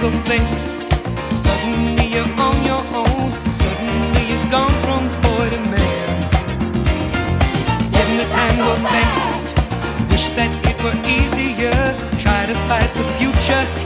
single. Suddenly you're on your own. Suddenly you've gone from boy to man. Did the time go fast? Wish that it were easier. Try to fight the future.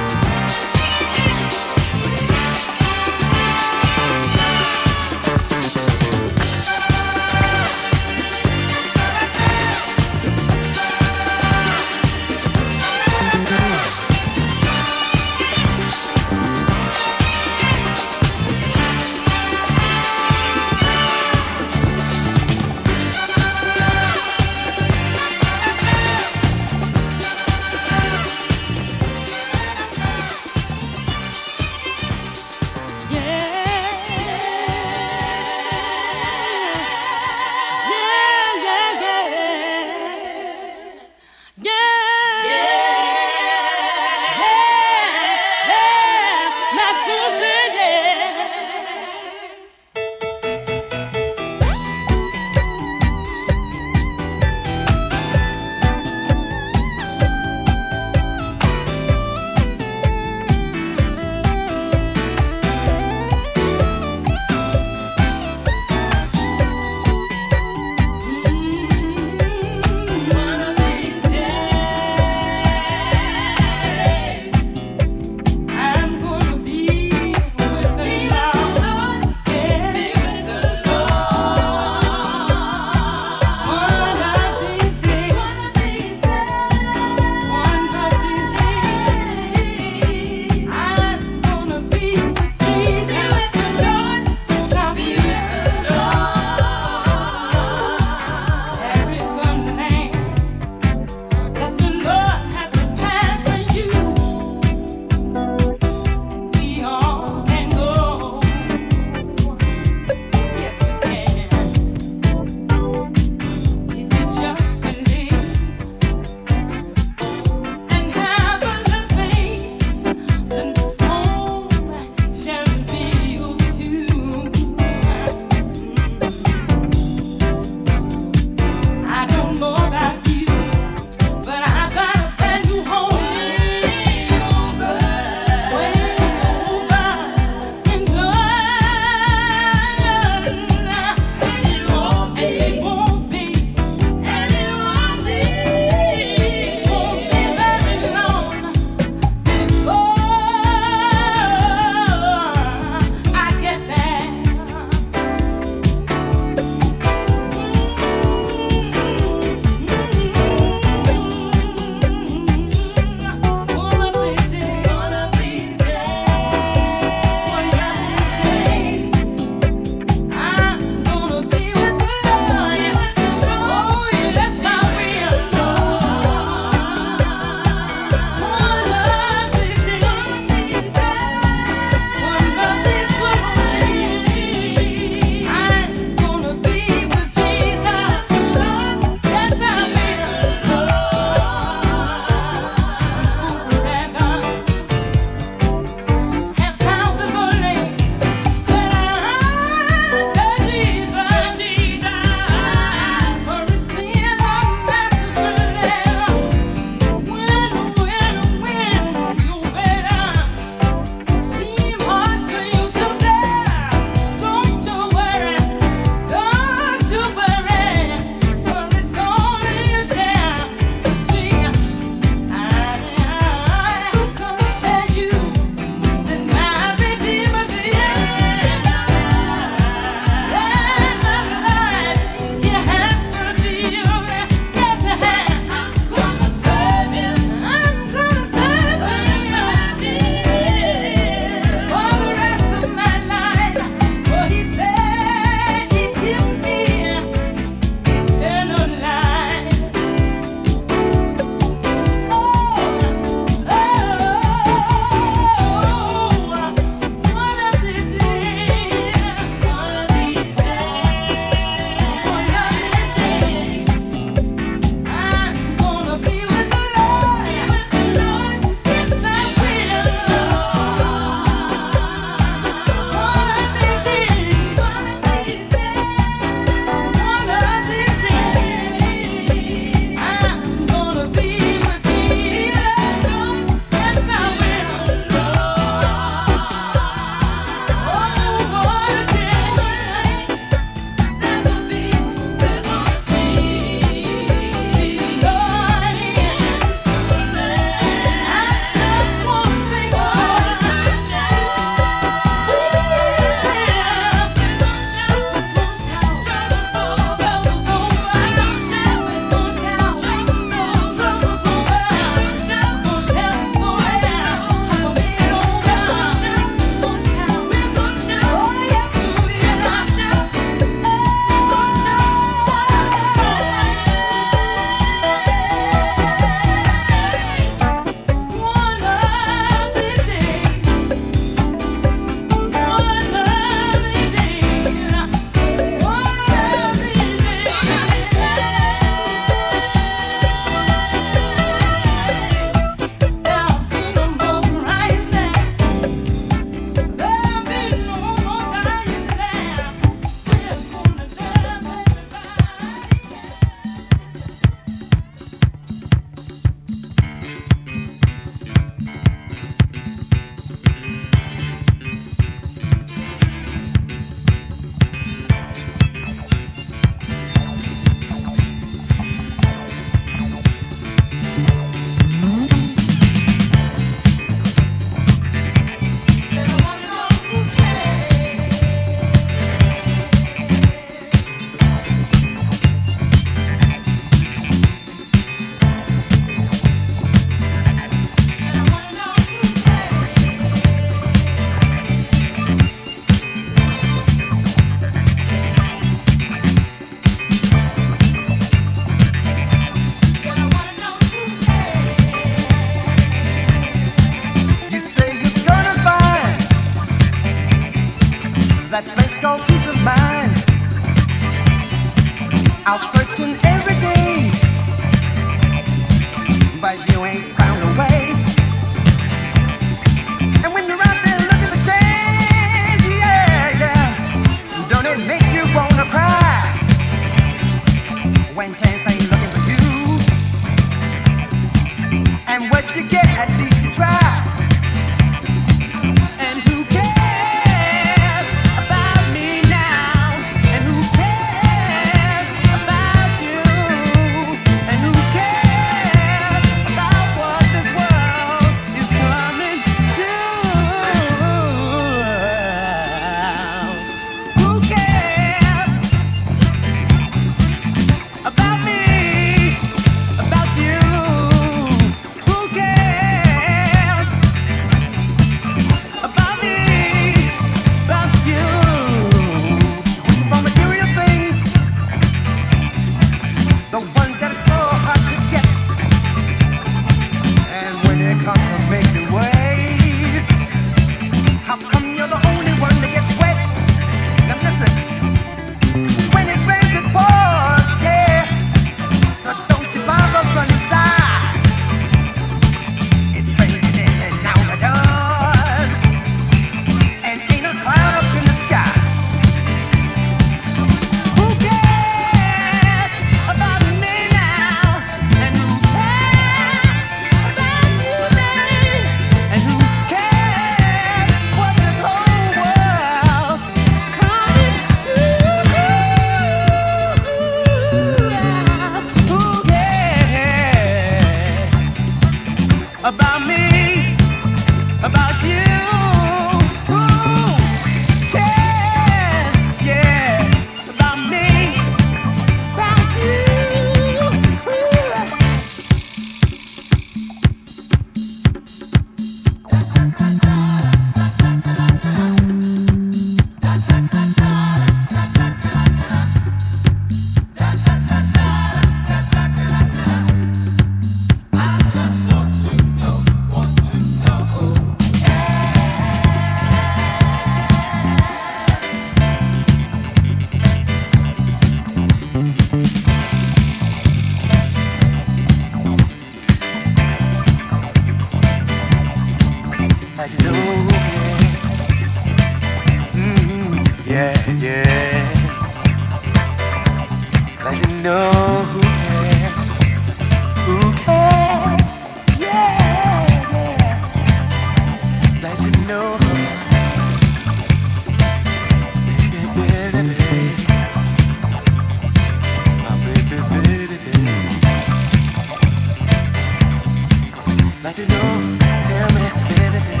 like to know, tell me anything.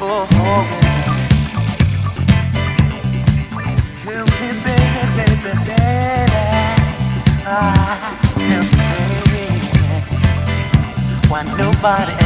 Oh, tell me, baby, baby, baby. Ah, tell me, baby, why nobody.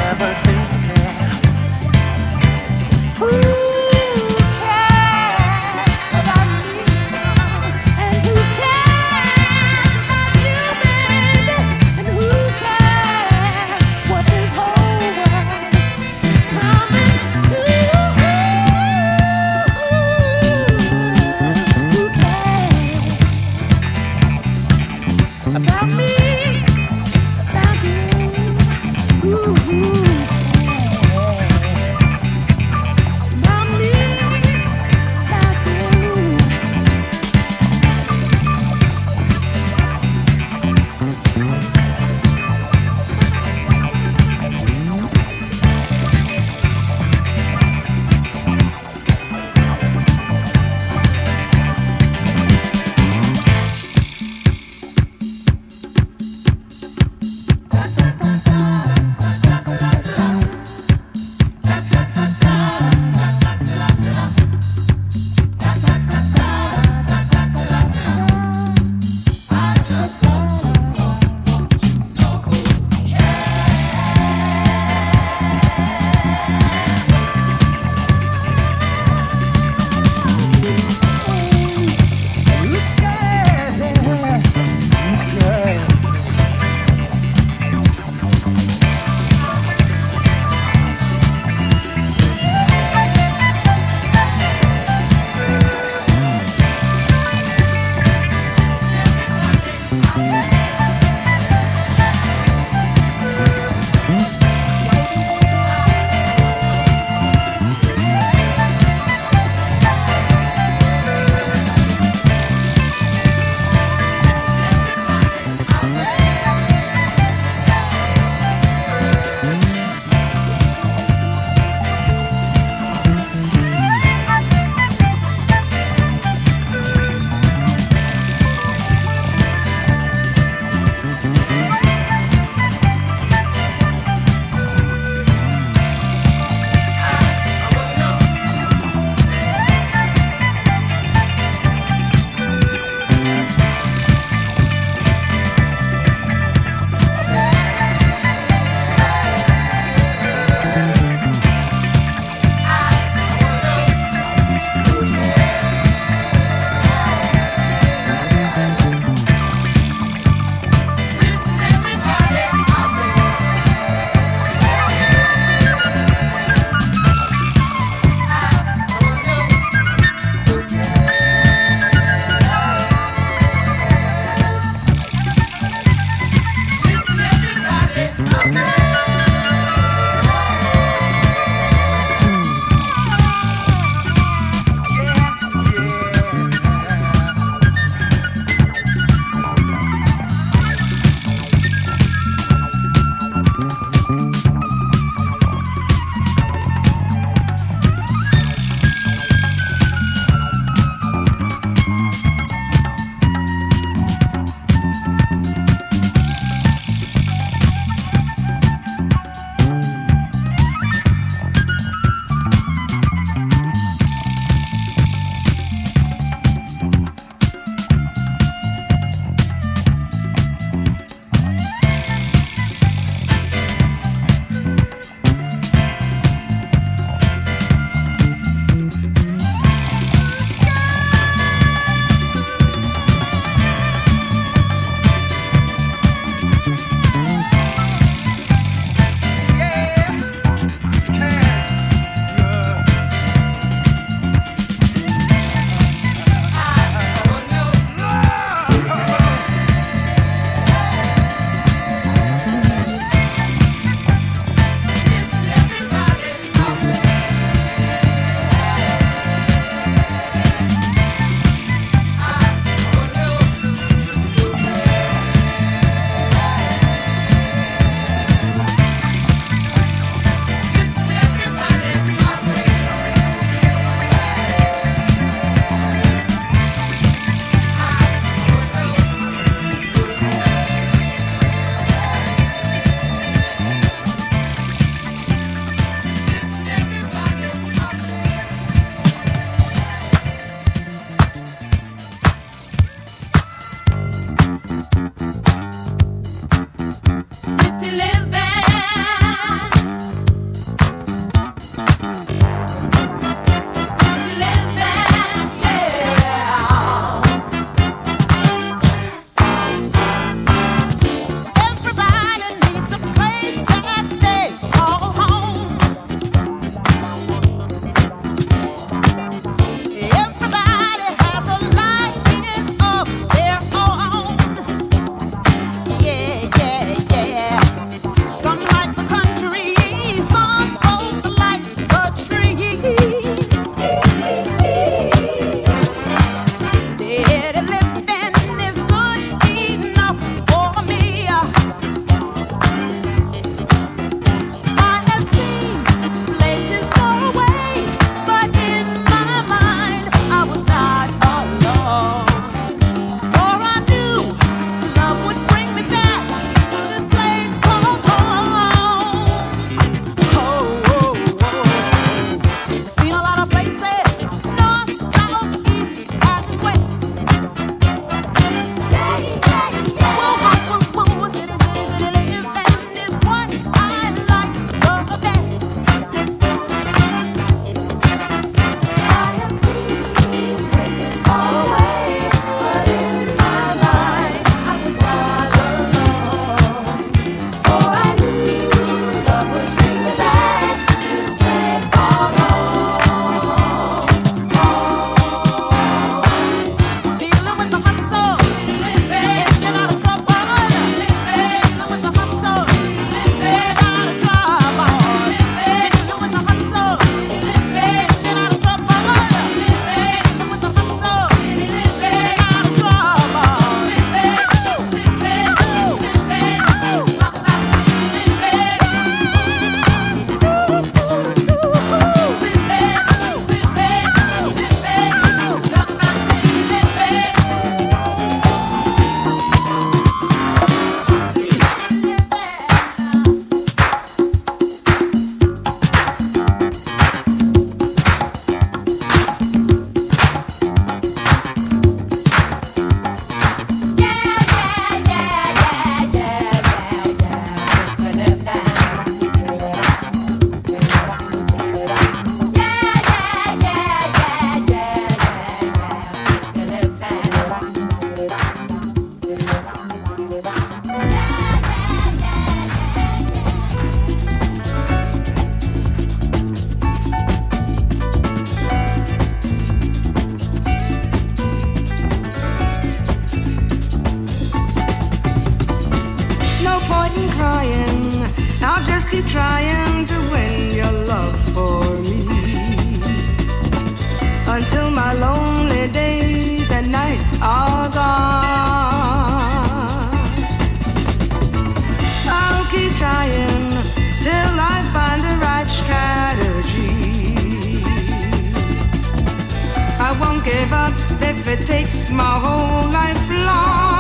my whole life long.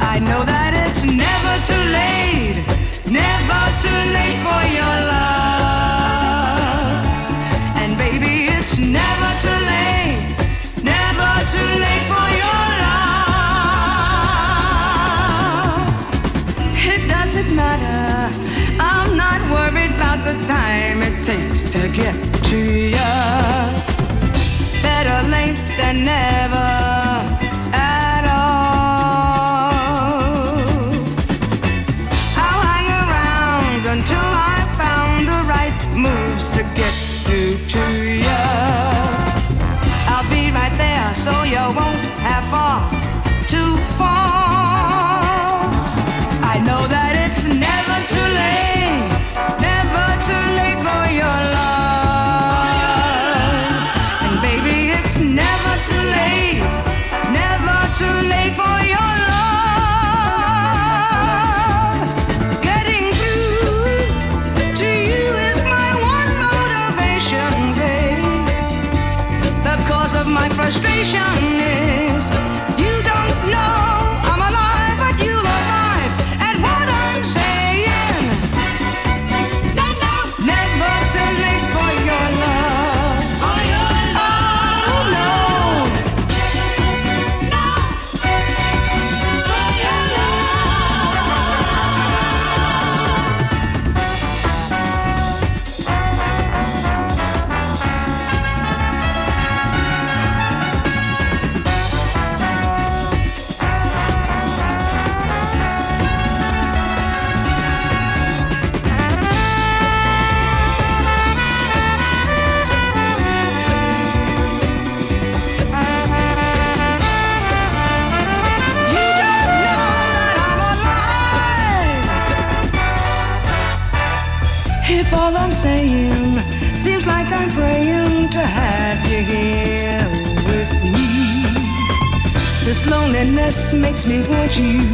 I know that it's never too late, never too late for your love. And baby, it's never too late, never too late for your love. It doesn't matter, I'm not worried about the time it takes to get to you than ever. you.